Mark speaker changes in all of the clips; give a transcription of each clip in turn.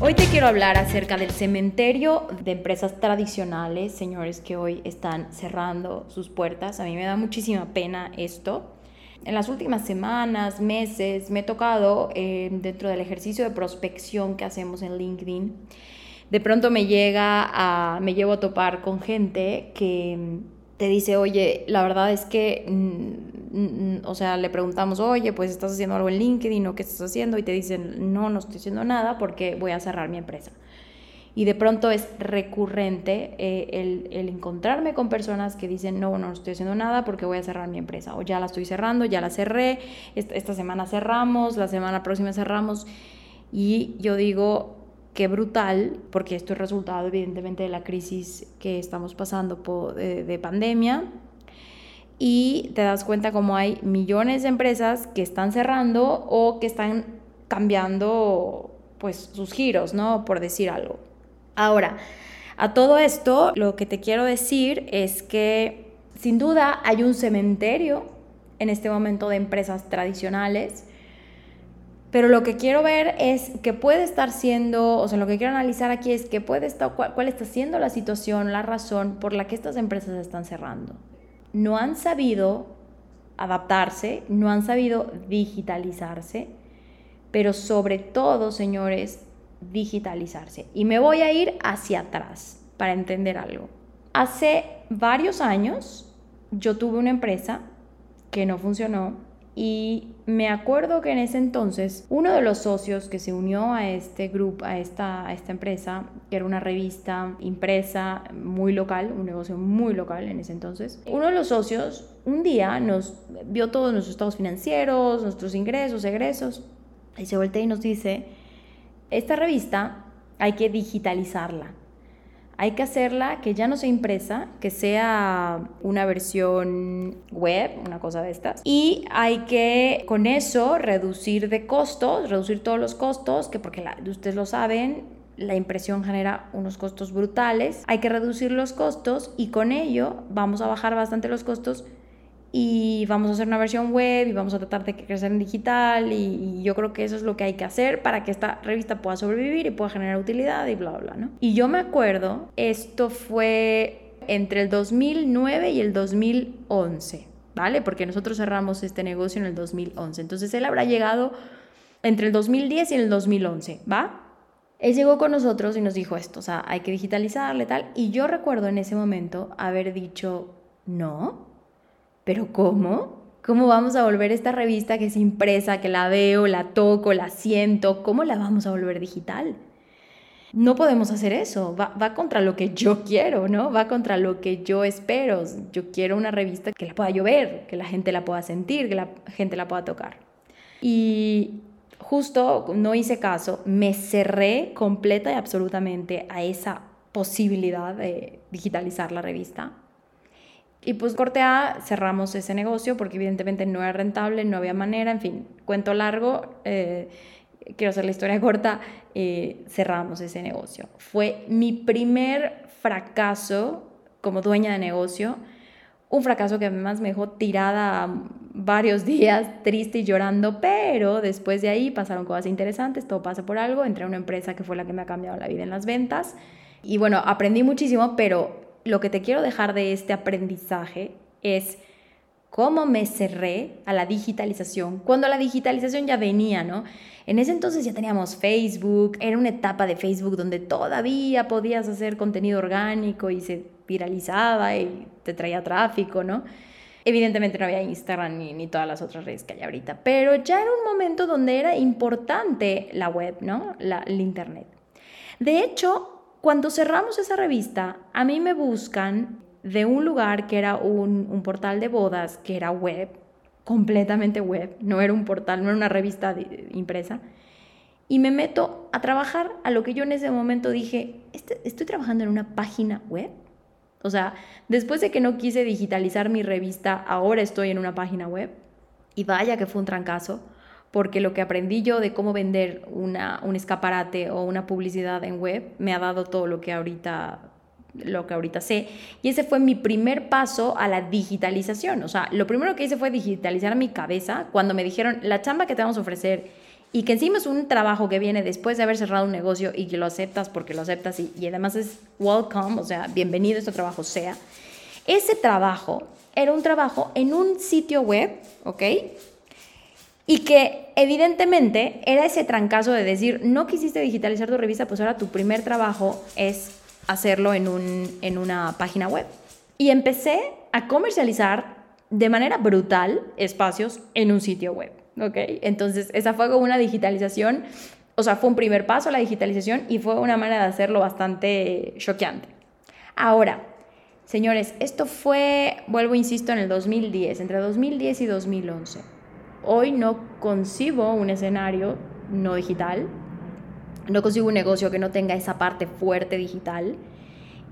Speaker 1: Hoy te quiero hablar acerca del cementerio de empresas tradicionales, señores que hoy están cerrando sus puertas. A mí me da muchísima pena esto. En las últimas semanas, meses, me he tocado eh, dentro del ejercicio de prospección que hacemos en LinkedIn. De pronto me llega a, me llevo a topar con gente que te dice, oye, la verdad es que, mm, o sea, le preguntamos, oye, pues estás haciendo algo en LinkedIn o qué estás haciendo, y te dicen, no, no estoy haciendo nada porque voy a cerrar mi empresa. Y de pronto es recurrente eh, el, el, encontrarme con personas que dicen, no, no estoy haciendo nada porque voy a cerrar mi empresa. O ya la estoy cerrando, ya la cerré, esta, semana cerramos, la semana próxima cerramos. Y yo digo, qué brutal, porque esto es resultado evidentemente de la crisis que estamos pasando por, de, pandemia, y te das cuenta como hay millones de empresas que están cerrando o que están cambiando pues sus giros, ¿no? Por decir algo. Ahora, a todo esto, lo que te quiero decir es que sin duda hay un cementerio en este momento de empresas tradicionales pero lo que quiero ver es que puede estar siendo, o sea, lo que quiero analizar aquí es que puede estar, cuál, está siendo la situación, la razón por la que estas empresas están cerrando. No han sabido adaptarse, no han sabido digitalizarse, pero sobre todo, señores, digitalizarse. Y me voy a ir hacia atrás para entender algo. Hace varios años yo tuve una empresa que no funcionó, y me acuerdo que en ese entonces uno de los socios que se unió a este grupo, a esta, a esta empresa, que era una revista impresa muy local, un negocio muy local en ese entonces, uno de los socios un día nos vio todos nuestros estados financieros, nuestros ingresos, egresos, y se voltea y nos dice, esta revista hay que digitalizarla hay que hacerla que ya no sea impresa, que sea una versión web, una cosa de estas. Y hay que con eso reducir de costos, reducir todos los costos, que porque ustedes lo saben, la impresión genera unos costos brutales. Hay que reducir los costos y con ello vamos a bajar bastante los costos y vamos a hacer una versión web y vamos a tratar de crecer en digital y, yo creo que eso es lo que hay que hacer para que esta revista pueda sobrevivir y pueda generar utilidad y bla, bla, ¿no? Y yo me acuerdo, esto fue entre el 2009 y el 2011, ¿vale? Porque nosotros cerramos este negocio en el 2011, entonces él habrá llegado entre el 2010 y el 2011, ¿va? Él llegó con nosotros y nos dijo esto, o sea, hay que digitalizarle tal, y yo recuerdo en ese momento haber dicho, no, pero ¿cómo? ¿Cómo vamos a volver esta revista que es impresa, que la veo, la toco, la siento? ¿Cómo la vamos a volver digital? No podemos hacer eso, va, va, contra lo que yo quiero, ¿no? Va contra lo que yo espero. Yo quiero una revista que la pueda yo ver, que la gente la pueda sentir, que la gente la pueda tocar. Y justo no hice caso, me cerré completa y absolutamente a esa posibilidad de digitalizar la revista. Y pues corte cerramos ese negocio porque evidentemente no era rentable, no había manera, en fin, cuento largo, eh, quiero hacer la historia corta, eh, cerramos ese negocio. Fue mi primer fracaso como dueña de negocio, un fracaso que además me dejó tirada varios días, triste y llorando, pero después de ahí pasaron cosas interesantes, todo pasa por algo, entré a una empresa que fue la que me ha cambiado la vida en las ventas y bueno, aprendí muchísimo, pero lo que te quiero dejar de este aprendizaje es cómo me cerré a la digitalización, cuando la digitalización ya venía, ¿no? En ese entonces ya teníamos Facebook, era una etapa de Facebook donde todavía podías hacer contenido orgánico y se viralizaba y te traía tráfico, ¿no? Evidentemente no había Instagram ni, ni todas las otras redes que hay ahorita, pero ya era un momento donde era importante la web, ¿no? La, el Internet. De hecho, cuando cerramos esa revista, a mí me buscan de un lugar que era un, portal de bodas, que era web, completamente web, no era un portal, no era una revista impresa, y me meto a trabajar a lo que yo en ese momento dije, este, estoy trabajando en una página web. O sea, después de que no quise digitalizar mi revista, ahora estoy en una página web y vaya que fue un trancazo, porque lo que aprendí yo de cómo vender una, un escaparate o una publicidad en web me ha dado todo lo que ahorita lo que ahorita sé. Y ese fue mi primer paso a la digitalización. O sea, lo primero que hice fue digitalizar mi cabeza cuando me dijeron, la chamba que te vamos a ofrecer y que encima es un trabajo que viene después de haber cerrado un negocio y que lo aceptas porque lo aceptas y, y además es welcome, o sea, bienvenido este trabajo sea. Ese trabajo era un trabajo en un sitio web, ¿ok? Y que evidentemente era ese trancazo de decir, no quisiste digitalizar tu revista, pues ahora tu primer trabajo es hacerlo en, un, en una página web. Y empecé a comercializar de manera brutal espacios en un sitio web. ¿ok? Entonces, esa fue como una digitalización, o sea, fue un primer paso a la digitalización y fue una manera de hacerlo bastante choqueante. Ahora, señores, esto fue, vuelvo, insisto, en el 2010, entre 2010 y 2011. Hoy no concibo un escenario no digital, no consigo un negocio que no tenga esa parte fuerte digital.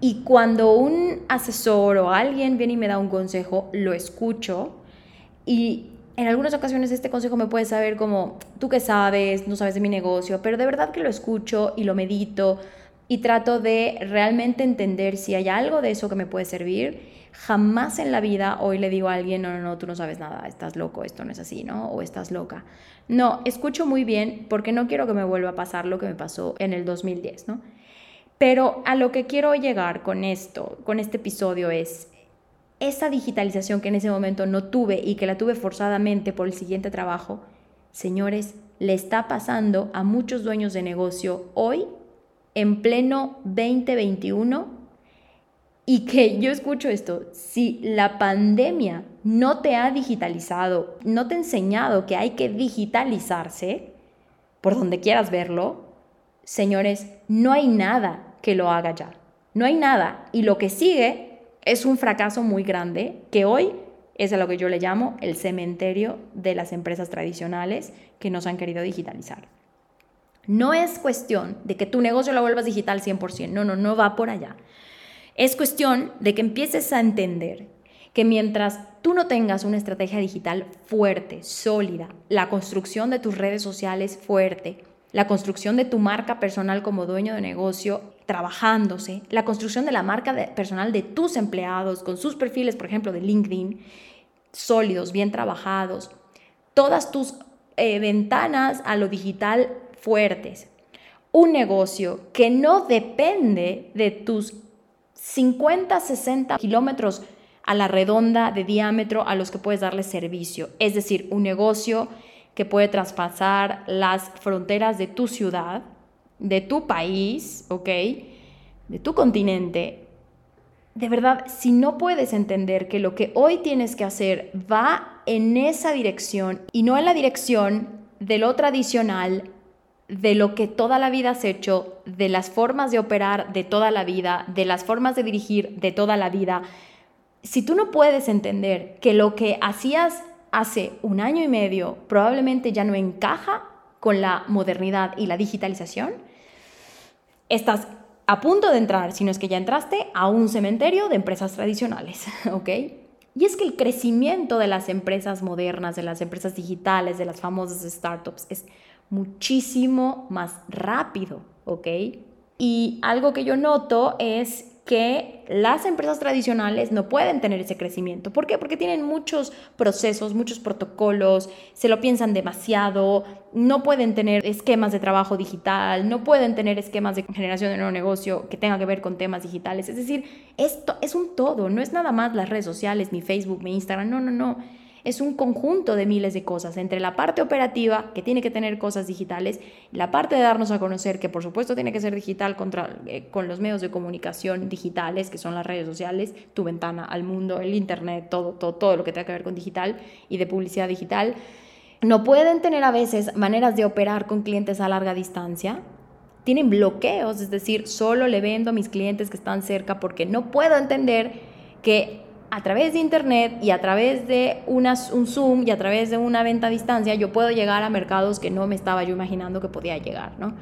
Speaker 1: Y cuando un asesor o alguien viene y me da un consejo, lo escucho y en algunas ocasiones este consejo me puede saber como, tú que sabes, no sabes de mi negocio, pero de verdad que lo escucho y lo medito y trato de realmente entender si hay algo de eso que me puede servir. Jamás en la vida hoy le digo a alguien, no, no, no, tú no sabes nada, estás loco, esto no es así, ¿no? O estás loca. No, escucho muy bien porque no quiero que me vuelva a pasar lo que me pasó en el 2010, ¿no? Pero a lo que quiero llegar con esto, con este episodio es esa digitalización que en ese momento no tuve y que la tuve forzadamente por el siguiente trabajo, señores, le está pasando a muchos dueños de negocio hoy, en pleno 2021, y que yo escucho esto, si la pandemia no te ha digitalizado, no te ha enseñado que hay que digitalizarse, por donde quieras verlo, señores, no hay nada que lo haga ya. No hay nada. Y lo que sigue es un fracaso muy grande que hoy es a lo que yo le llamo el cementerio de las empresas tradicionales que nos han querido digitalizar. No es cuestión de que tu negocio lo vuelvas digital 100%, no, no, no va por allá. Es cuestión de que empieces a entender que mientras tú no tengas una estrategia digital fuerte, sólida, la construcción de tus redes sociales fuerte, la construcción de tu marca personal como dueño de negocio trabajándose, la construcción de la marca personal de tus empleados con sus perfiles, por ejemplo, de LinkedIn, sólidos, bien trabajados, todas tus eh, ventanas a lo digital fuertes, un negocio que no depende de tus 50, 60 kilómetros a la redonda de diámetro a los que puedes darle servicio. Es decir, un negocio que puede traspasar las fronteras de tu ciudad, de tu país. De tu continente. De verdad, si no puedes entender que lo que hoy tienes que hacer va en esa dirección y no en la dirección de lo tradicional, de lo que toda la vida has hecho, de las formas de operar de toda la vida, de las formas de dirigir de toda la vida, si tú no puedes entender que lo que hacías hace un año y medio probablemente ya no encaja con la modernidad y la digitalización, estás a punto de entrar, si no es que ya entraste, a un cementerio de empresas tradicionales, ¿ok? Y es que el crecimiento de las empresas modernas, de las empresas digitales, de las famosas startups, es muchísimo más rápido, ¿ok? Y algo que yo noto es que las empresas tradicionales no pueden tener ese crecimiento. ¿Por qué? Porque tienen muchos procesos, muchos protocolos, se lo piensan demasiado, no pueden tener esquemas de trabajo digital, no pueden tener esquemas de generación de nuevo negocio que tenga que ver con temas digitales. Es decir, esto es un todo, no es nada más las redes sociales, mi Facebook, mi Instagram, no, no, no es un conjunto de miles de cosas, entre la parte operativa, que tiene que tener cosas digitales, la parte de darnos a conocer, que por supuesto tiene que ser digital contra, eh, con los medios de comunicación digitales, que son las redes sociales, tu ventana al mundo, el Internet, todo, todo, todo lo que tenga que ver con digital y de publicidad digital. No pueden tener a veces maneras de operar con clientes a larga distancia, tienen bloqueos, es decir, solo le vendo a mis clientes que están cerca porque no puedo entender que a través de Internet y a través de un Zoom y a través de una venta a distancia, yo puedo llegar a mercados que no me estaba yo imaginando que podía llegar, ¿no?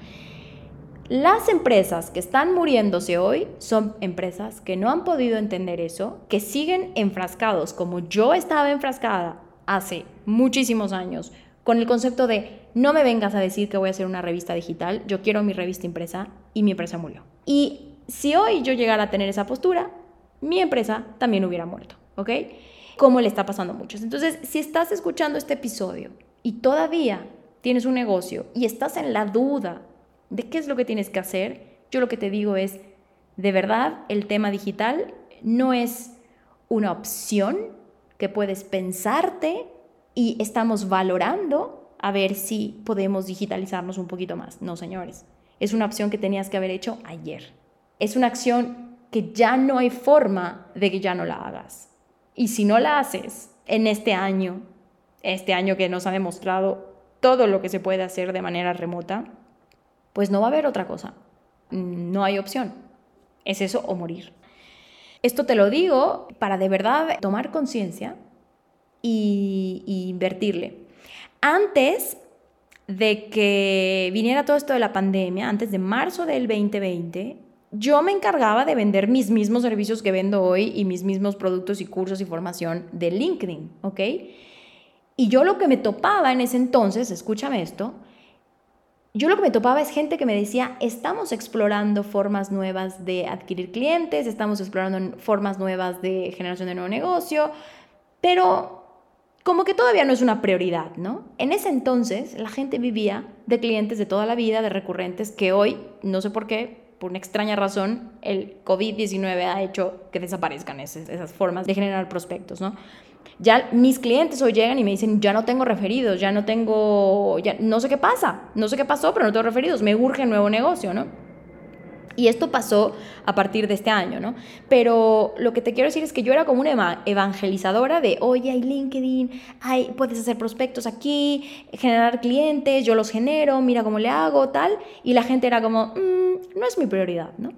Speaker 1: Las empresas que están muriéndose hoy son empresas que no han podido entender eso, que siguen enfrascados como yo estaba enfrascada hace muchísimos años con el concepto de no me vengas a decir que voy a hacer una revista digital, yo quiero mi revista impresa y mi empresa murió. Y si hoy yo llegara a tener esa postura, mi empresa también hubiera muerto, ¿ok? Como le está pasando a muchos. Entonces, si estás escuchando este episodio y todavía tienes un negocio y estás en la duda de qué es lo que tienes que hacer, yo lo que te digo es, de verdad, el tema digital no es una opción que puedes pensarte y estamos valorando a ver si podemos digitalizarnos un poquito más. No, señores, es una opción que tenías que haber hecho ayer. Es una acción que ya no hay forma de que ya no la hagas. Y si no la haces en este año, este año que nos ha demostrado todo lo que se puede hacer de manera remota, pues no va a haber otra cosa. No hay opción. Es eso o morir. Esto te lo digo para de verdad tomar conciencia y, invertirle. Antes de que viniera todo esto de la pandemia, antes de marzo del 2020, yo me encargaba de vender mis mismos servicios que vendo hoy y mis mismos productos y cursos y formación de LinkedIn, ¿ok? Y yo lo que me topaba en ese entonces, escúchame esto, yo lo que me topaba es gente que me decía, estamos explorando formas nuevas de adquirir clientes, estamos explorando formas nuevas de generación de nuevo negocio, pero como que todavía no es una prioridad, ¿no? En ese entonces la gente vivía de clientes de toda la vida, de recurrentes, que hoy, no sé por qué, por una extraña razón, el COVID-19 ha hecho que desaparezcan esas, esas formas de generar prospectos, ¿no? Ya mis clientes hoy llegan y me dicen, ya no tengo referidos, ya no tengo, ya no sé qué pasa, no sé qué pasó, pero no tengo referidos, me urge nuevo negocio, ¿no? Y esto pasó a partir de este año, ¿no? Pero lo que te quiero decir es que yo era como una evangelizadora de, oye, hay LinkedIn, hay, puedes hacer prospectos aquí, generar clientes, yo los genero, mira cómo le hago, tal. Y la gente era como, mm, no es mi prioridad, ¿no?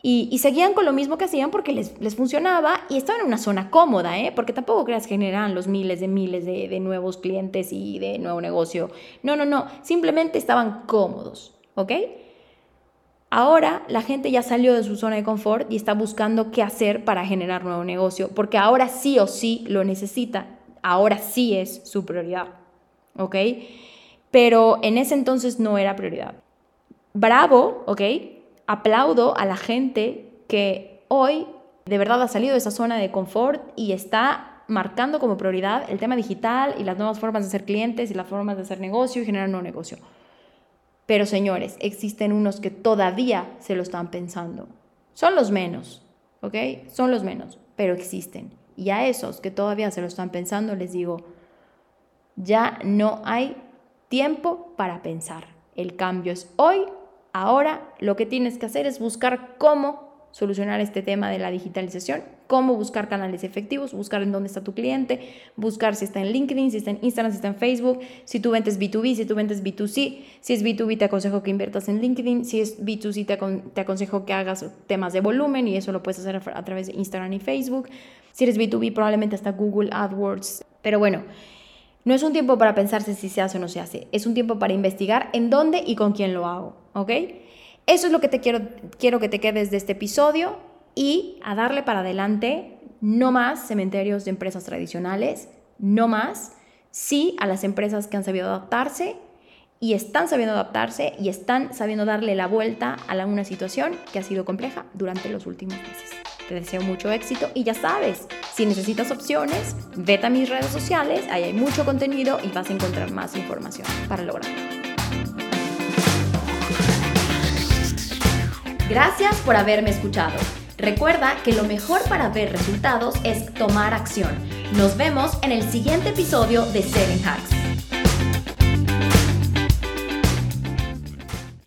Speaker 1: Y, seguían con lo mismo que hacían porque les, les, funcionaba y estaban en una zona cómoda, ¿eh? porque tampoco creas que generan los miles de miles de, de, nuevos clientes y de nuevo negocio. No, no, no, simplemente estaban cómodos, ¿ok? Ahora la gente ya salió de su zona de confort y está buscando qué hacer para generar nuevo negocio, porque ahora sí o sí lo necesita, ahora sí es su prioridad, ¿ok? Pero en ese entonces no era prioridad. Bravo, ¿ok? aplaudo a la gente que hoy de verdad ha salido de esa zona de confort y está marcando como prioridad el tema digital y las nuevas formas de ser clientes y las formas de hacer negocio y generar nuevo negocio. Pero señores, existen unos que todavía se lo están pensando. Son los menos, ¿ok? Son los menos, pero existen. Y a esos que todavía se lo están pensando les digo, ya no hay tiempo para pensar. El cambio es hoy Ahora lo que tienes que hacer es buscar cómo solucionar este tema de la digitalización, cómo buscar canales efectivos, buscar en dónde está tu cliente, buscar si está en LinkedIn, si está en Instagram, si está en Facebook, si tú vendes B2B, si tú vendes B2C, si es B2B te aconsejo que inviertas en LinkedIn, si es B2C te, aconsejo que hagas temas de volumen y eso lo puedes hacer a través de Instagram y Facebook, si eres B2B probablemente hasta Google AdWords, pero bueno, no es un tiempo para pensarse si se hace o no se hace, es un tiempo para investigar en dónde y con quién lo hago, ¿ok? Eso es lo que te quiero, quiero que te quedes de este episodio y a darle para adelante, no más cementerios de empresas tradicionales, no más, sí a las empresas que han sabido adaptarse y están sabiendo adaptarse y están sabiendo darle la vuelta a una situación que ha sido compleja durante los últimos meses. Te deseo mucho éxito y ya sabes, si necesitas opciones, vete a mis redes sociales, ahí hay mucho contenido y vas a encontrar más información para lograrlo. Gracias por haberme escuchado. Recuerda que lo mejor para ver resultados es tomar acción. Nos vemos en el siguiente episodio de Seven Hacks.